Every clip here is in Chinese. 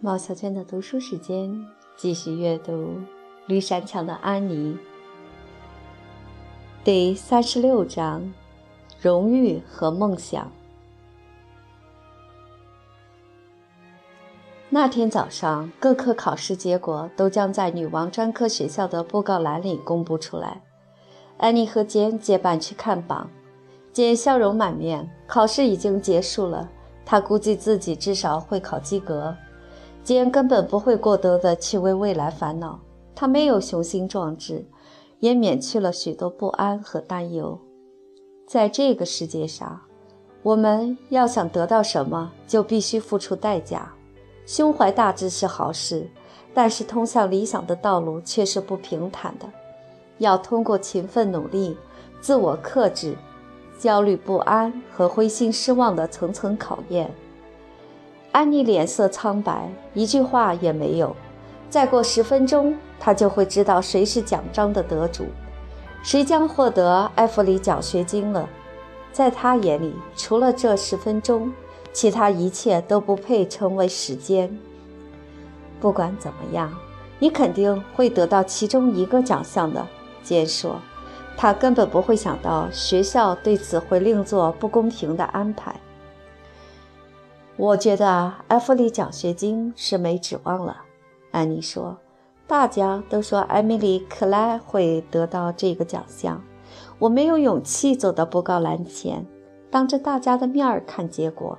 毛小娟的读书时间，继续阅读《绿山墙的安妮》第三十六章：荣誉和梦想。那天早上，各科考试结果都将在女王专科学校的布告栏里公布出来。安妮和简结伴去看榜，简笑容满面。考试已经结束了，他估计自己至少会考及格。简根本不会过多的去为未来烦恼，他没有雄心壮志，也免去了许多不安和担忧。在这个世界上，我们要想得到什么，就必须付出代价。胸怀大志是好事，但是通向理想的道路却是不平坦的，要通过勤奋努力、自我克制、焦虑不安和灰心失望的层层考验。安妮脸色苍白，一句话也没有。再过十分钟，她就会知道谁是奖章的得主，谁将获得埃弗里奖学金了。在她眼里，除了这十分钟，其他一切都不配称为时间。不管怎么样，你肯定会得到其中一个奖项的。坚说，他根本不会想到学校对此会另做不公平的安排。我觉得埃弗里奖学金是没指望了，安妮说。大家都说艾米丽·克莱会得到这个奖项，我没有勇气走到布告栏前，当着大家的面儿看结果。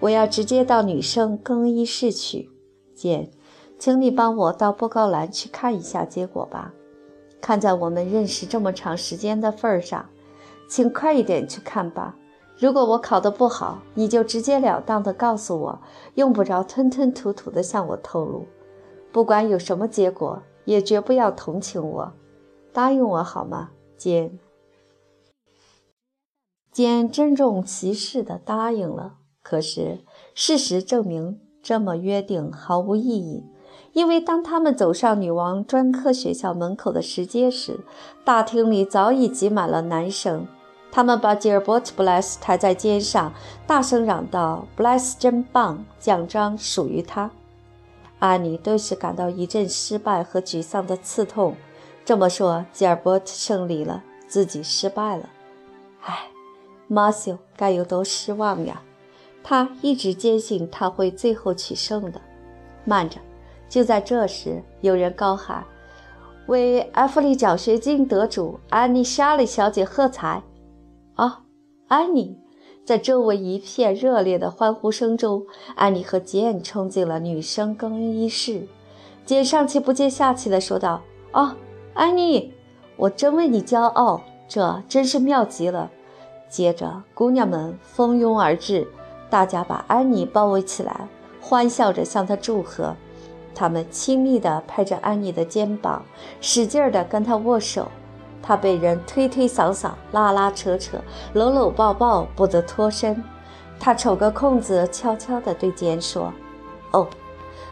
我要直接到女生更衣室去。简，请你帮我到布告栏去看一下结果吧。看在我们认识这么长时间的份上，请快一点去看吧。如果我考得不好，你就直截了当地告诉我，用不着吞吞吐吐地向我透露。不管有什么结果，也绝不要同情我。答应我好吗，简？简郑重其事地答应了。可是事实证明，这么约定毫无意义，因为当他们走上女王专科学校门口的石阶时，大厅里早已挤满了男生。他们把吉尔伯特·布莱斯抬在肩上，大声嚷道：“布莱斯真棒，奖章属于他。”安妮顿时感到一阵失败和沮丧的刺痛。这么说，吉尔伯特胜利了，自己失败了。唉，马修该有多失望呀！他一直坚信他会最后取胜的。慢着，就在这时，有人高喊：“为埃弗利奖学金得主安妮·莎莉小姐喝彩！”啊，安妮！在周围一片热烈的欢呼声中，安妮和简冲进了女生更衣室。简上气不接下气地说道：“啊，安妮，我真为你骄傲，这真是妙极了。”接着，姑娘们蜂拥而至，大家把安妮包围起来，欢笑着向她祝贺。他们亲密地拍着安妮的肩膀，使劲地跟她握手。他被人推推搡搡、拉拉扯扯、搂搂抱抱，不得脱身。他瞅个空子，悄悄地对简说：“哦，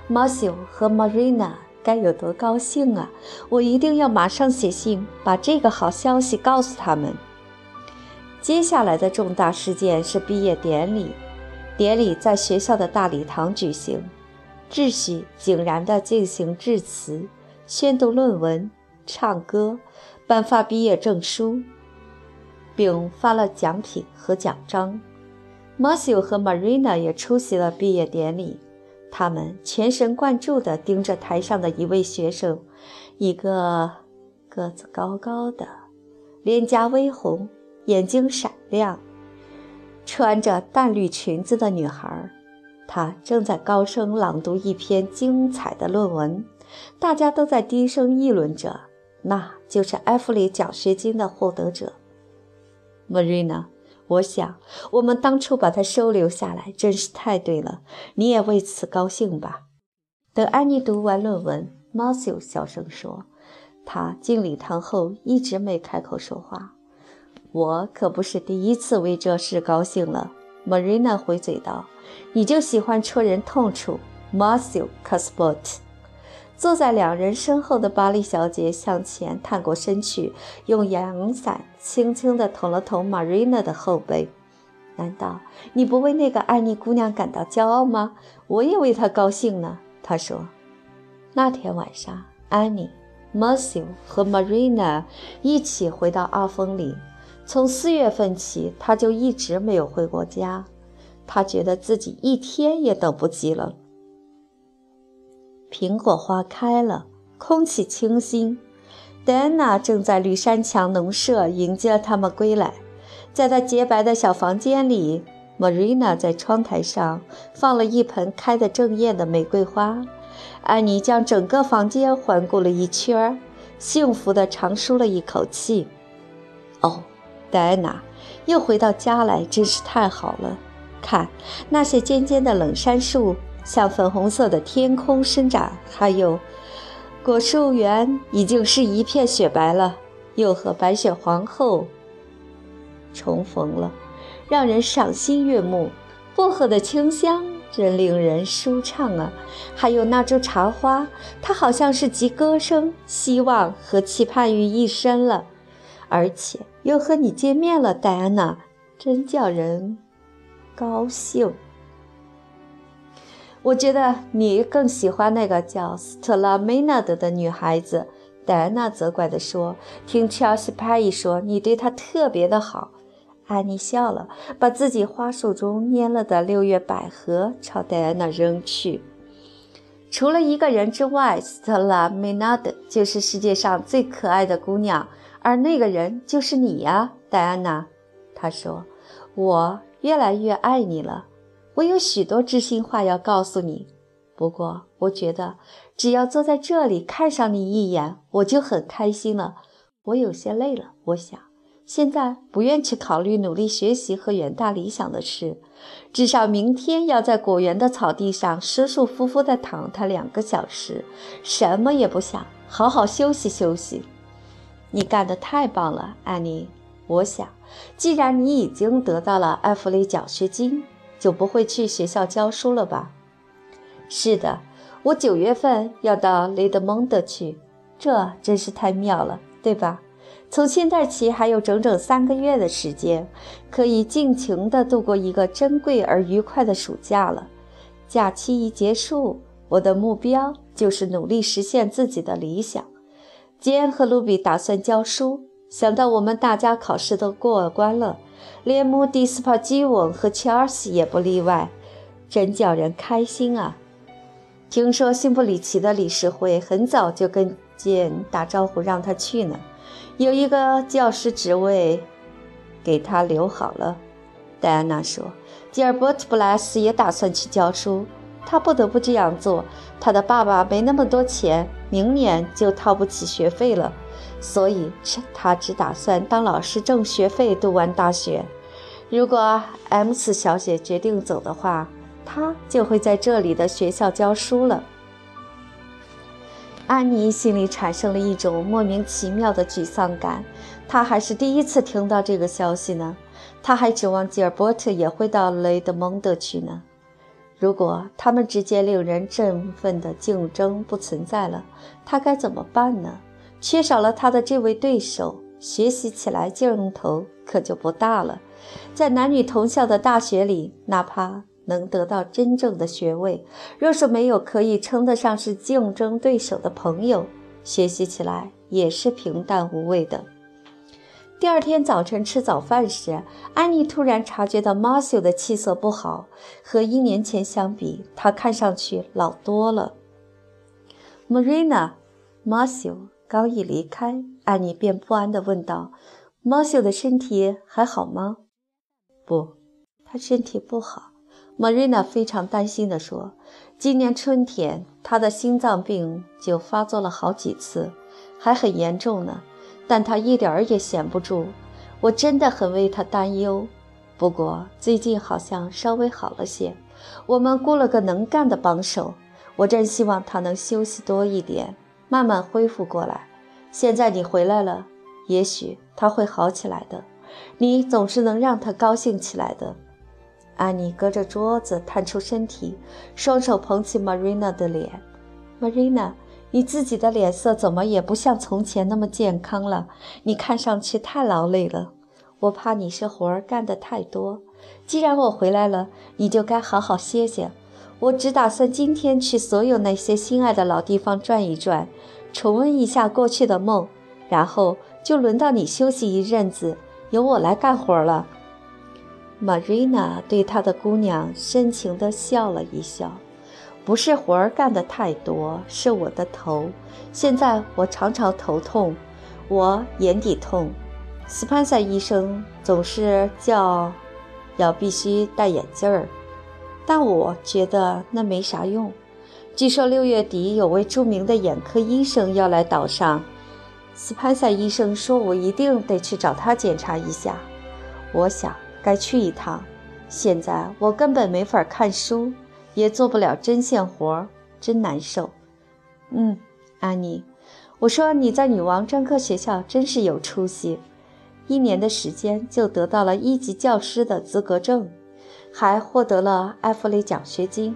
马修和玛瑞娜该有多高兴啊！我一定要马上写信，把这个好消息告诉他们。”接下来的重大事件是毕业典礼。典礼在学校的大礼堂举行，秩序井然地进行致辞、宣读论文、唱歌。颁发毕业证书，并发了奖品和奖章。马修和玛瑞娜也出席了毕业典礼。他们全神贯注地盯着台上的一位学生，一个个子高高的、脸颊微红、眼睛闪亮、穿着淡绿裙子的女孩。他正在高声朗读一篇精彩的论文，大家都在低声议论着。那就是埃弗里奖学金的获得者，Marina。我想，我们当初把他收留下来真是太对了。你也为此高兴吧？等安妮读完论文，Matthew 小声说：“他进礼堂后一直没开口说话。”我可不是第一次为这事高兴了。”Marina 回嘴道：“你就喜欢戳人痛处，Matthew c a s p o t 坐在两人身后的巴黎小姐向前探过身去，用阳伞轻轻地捅了捅 Marina 的后背。难道你不为那个安妮姑娘感到骄傲吗？我也为她高兴呢。她说。那天晚上，安妮、m a r c e 和 Marina 一起回到阿峰里。从四月份起，他就一直没有回过家。他觉得自己一天也等不及了。苹果花开了，空气清新。戴安娜正在绿山墙农舍迎接他们归来。在她洁白的小房间里，Marina 在窗台上放了一盆开得正艳的玫瑰花。安妮将整个房间环顾了一圈，幸福地长舒了一口气。哦，戴安娜，又回到家来，真是太好了。看那些尖尖的冷杉树，向粉红色的天空伸展，还有果树园已经是一片雪白了，又和白雪皇后重逢了，让人赏心悦目。薄荷的清香真令人舒畅啊！还有那株茶花，它好像是集歌声、希望和期盼于一身了，而且又和你见面了，戴安娜，真叫人。高兴。我觉得你更喜欢那个叫斯特拉梅纳德的女孩子。戴安娜责怪地说：“听乔西帕伊说你对她特别的好。”安妮笑了，把自己花束中蔫了的六月百合朝戴安娜扔去。除了一个人之外，斯特拉梅纳德就是世界上最可爱的姑娘，而那个人就是你呀，戴安娜。她说：“我。”越来越爱你了，我有许多知心话要告诉你。不过，我觉得只要坐在这里看上你一眼，我就很开心了。我有些累了，我想现在不愿去考虑努力学习和远大理想的事。至少明天要在果园的草地上舒舒服服地躺它两个小时，什么也不想，好好休息休息。你干得太棒了，安妮。我想，既然你已经得到了艾弗雷奖学金，就不会去学校教书了吧？是的，我九月份要到雷德蒙德去，这真是太妙了，对吧？从现在起还有整整三个月的时间，可以尽情地度过一个珍贵而愉快的暑假了。假期一结束，我的目标就是努力实现自己的理想。杰恩和卢比打算教书。想到我们大家考试都过关了，连穆迪斯帕基翁和切尔西也不例外，真叫人开心啊！听说辛布里奇的理事会很早就跟简打招呼，让他去呢，有一个教师职位给他留好了。戴安娜说，吉尔伯特·布莱斯也打算去教书，他不得不这样做，他的爸爸没那么多钱，明年就掏不起学费了。所以，他只打算当老师挣学费，读完大学。如果 M 四小姐决定走的话，他就会在这里的学校教书了。安妮心里产生了一种莫名其妙的沮丧感。她还是第一次听到这个消息呢。她还指望吉尔伯特也会到雷德蒙德去呢。如果他们之间令人振奋的竞争不存在了，他该怎么办呢？缺少了他的这位对手，学习起来劲头可就不大了。在男女同校的大学里，哪怕能得到真正的学位，若是没有可以称得上是竞争对手的朋友，学习起来也是平淡无味的。第二天早晨吃早饭时，安妮突然察觉到马修的气色不好，和一年前相比，他看上去老多了。Marina，马修。刚一离开，安妮便不安地问道：“马修的身体还好吗？”“不，他身体不好。”玛瑞娜非常担心地说：“今年春天，他的心脏病就发作了好几次，还很严重呢。但他一点儿也闲不住，我真的很为他担忧。不过最近好像稍微好了些，我们雇了个能干的帮手。我真希望他能休息多一点。”慢慢恢复过来。现在你回来了，也许他会好起来的。你总是能让他高兴起来的。安妮隔着桌子探出身体，双手捧起 Marina 的脸。Marina，你自己的脸色怎么也不像从前那么健康了？你看上去太劳累了。我怕你是活儿干得太多。既然我回来了，你就该好好歇歇。我只打算今天去所有那些心爱的老地方转一转，重温一下过去的梦，然后就轮到你休息一阵子，由我来干活了。Marina 对她的姑娘深情地笑了一笑。不是活儿干得太多，是我的头。现在我常常头痛，我眼底痛。斯潘塞医生总是叫要必须戴眼镜儿，但我觉得那没啥用。据说六月底有位著名的眼科医生要来岛上，斯潘塞医生说我一定得去找他检查一下。我想该去一趟。现在我根本没法看书。也做不了针线活，真难受。嗯，安妮，我说你在女王专科学校真是有出息，一年的时间就得到了一级教师的资格证，还获得了埃弗雷奖学金。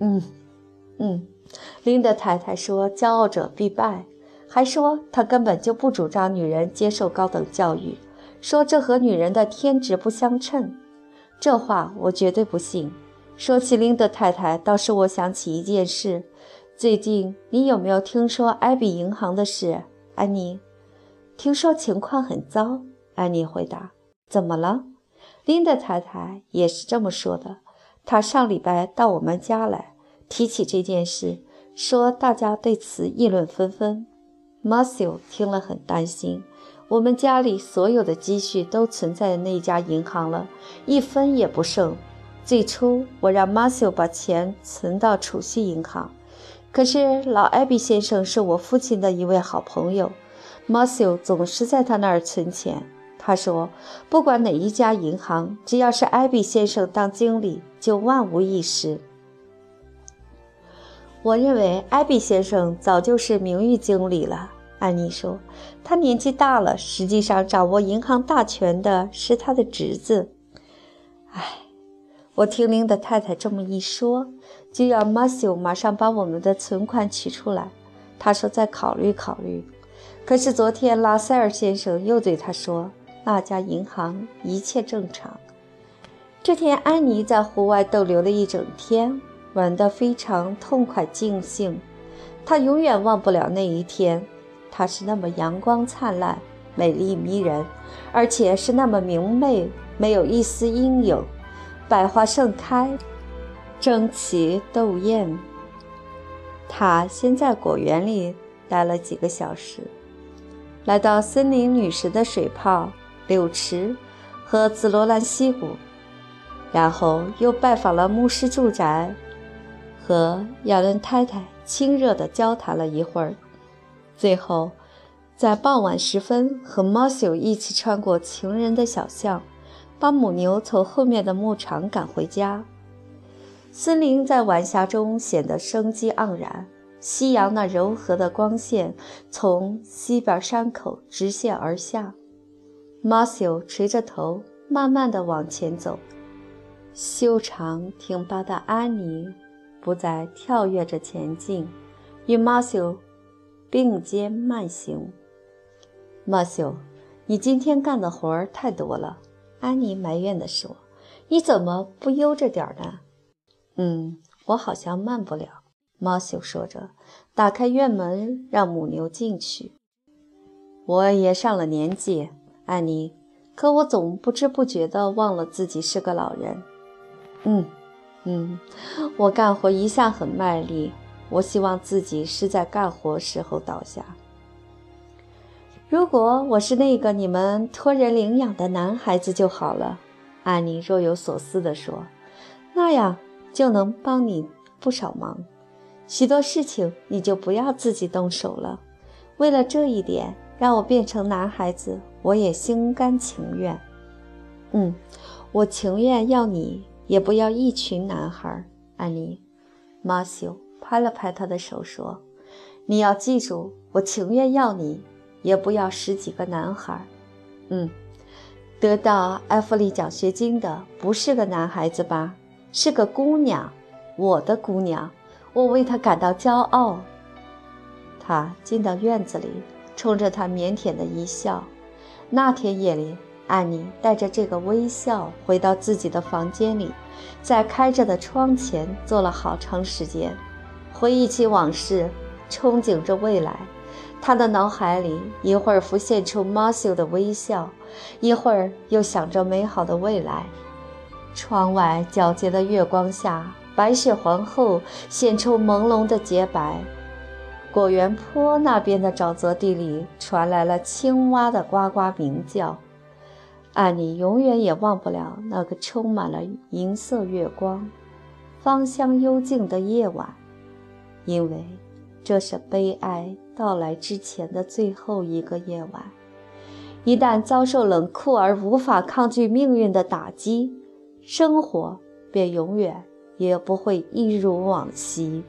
嗯嗯，琳达太太说骄傲者必败，还说她根本就不主张女人接受高等教育，说这和女人的天职不相称。这话我绝对不信。说起琳德太太，倒是我想起一件事。最近你有没有听说艾比银行的事，安妮？听说情况很糟。安妮回答：“怎么了？”琳德太太也是这么说的。她上礼拜到我们家来，提起这件事，说大家对此议论纷纷。马修听了很担心。我们家里所有的积蓄都存在那家银行了，一分也不剩。最初，我让马修把钱存到储蓄银行，可是老艾比先生是我父亲的一位好朋友，马修总是在他那儿存钱。他说，不管哪一家银行，只要是艾比先生当经理，就万无一失。我认为艾比先生早就是名誉经理了。安妮说，他年纪大了，实际上掌握银行大权的是他的侄子。唉。我听林的太太这么一说，就要马修马上把我们的存款取出来。他说再考虑考虑。可是昨天拉塞尔先生又对他说，那家银行一切正常。这天，安妮在户外逗留了一整天，玩得非常痛快尽兴。她永远忘不了那一天，她是那么阳光灿烂、美丽迷人，而且是那么明媚，没有一丝阴影。百花盛开，争奇斗艳。他先在果园里待了几个小时，来到森林女神的水泡、柳池和紫罗兰溪谷，然后又拜访了牧师住宅，和亚伦太太亲热地交谈了一会儿，最后在傍晚时分和马修一起穿过情人的小巷。把母牛从后面的牧场赶回家。森林在晚霞中显得生机盎然，夕阳那柔和的光线从西边山口直线而下。马修垂着头，慢慢地往前走。修长挺拔的安妮不再跳跃着前进，与马修并肩慢行。马修，你今天干的活儿太多了。安妮埋怨地说：“你怎么不悠着点呢？”“嗯，我好像慢不了。”马修说着，打开院门让母牛进去。“我也上了年纪，安妮，可我总不知不觉地忘了自己是个老人。”“嗯，嗯，我干活一向很卖力。我希望自己是在干活时候倒下。”如果我是那个你们托人领养的男孩子就好了，安妮若有所思地说：“那样就能帮你不少忙，许多事情你就不要自己动手了。为了这一点，让我变成男孩子，我也心甘情愿。嗯，我情愿要你，也不要一群男孩。”安妮，马修拍了拍他的手说：“你要记住，我情愿要你。”也不要十几个男孩，嗯，得到埃弗利奖学金的不是个男孩子吧？是个姑娘，我的姑娘，我为她感到骄傲。他进到院子里，冲着他腼腆的一笑。那天夜里，安妮带着这个微笑回到自己的房间里，在开着的窗前坐了好长时间，回忆起往事，憧憬着未来。他的脑海里一会儿浮现出马修的微笑，一会儿又想着美好的未来。窗外皎洁的月光下，白雪皇后显出朦胧的洁白。果园坡那边的沼泽地里传来了青蛙的呱呱鸣叫。安妮永远也忘不了那个充满了银色月光、芳香幽静的夜晚，因为这是悲哀到来之前的最后一个夜晚。一旦遭受冷酷而无法抗拒命运的打击，生活便永远也不会一如往昔。